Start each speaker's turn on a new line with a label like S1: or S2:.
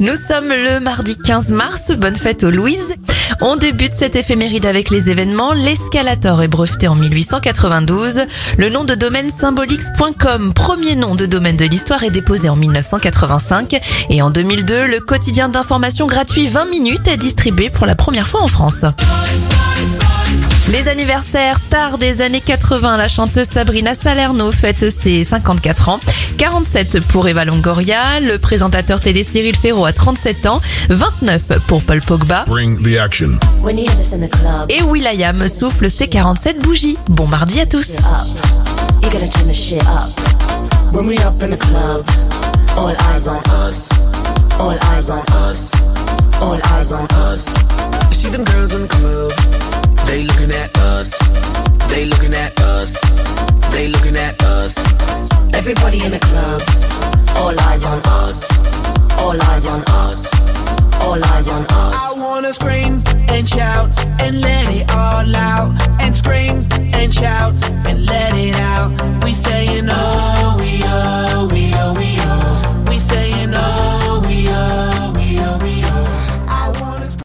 S1: Nous sommes le mardi 15 mars, bonne fête aux Louise. On débute cette éphéméride avec les événements. L'escalator est breveté en 1892. Le nom de domaine symbolics.com, premier nom de domaine de l'histoire, est déposé en 1985. Et en 2002, le quotidien d'information gratuit 20 minutes est distribué pour la première fois en France. Les anniversaires stars des années 80, la chanteuse Sabrina Salerno fête ses 54 ans, 47 pour Eva Longoria, le présentateur télé Cyril Ferro a 37 ans, 29 pour Paul Pogba.
S2: Bring the action.
S3: When you hear this in the club,
S1: Et Will.i.am souffle ses 47 bougies. Bon mardi à tous.
S3: it up. You gotta turn the shit up. When we up in the club, all eyes on us. All eyes on us. All eyes on us.
S4: You see them girls in the club, they looking at us. They looking at us. They looking at us.
S3: Everybody in the club, all eyes on us. All eyes on us. All eyes on us.
S4: I wanna scream and shout and let it all out. And scream and shout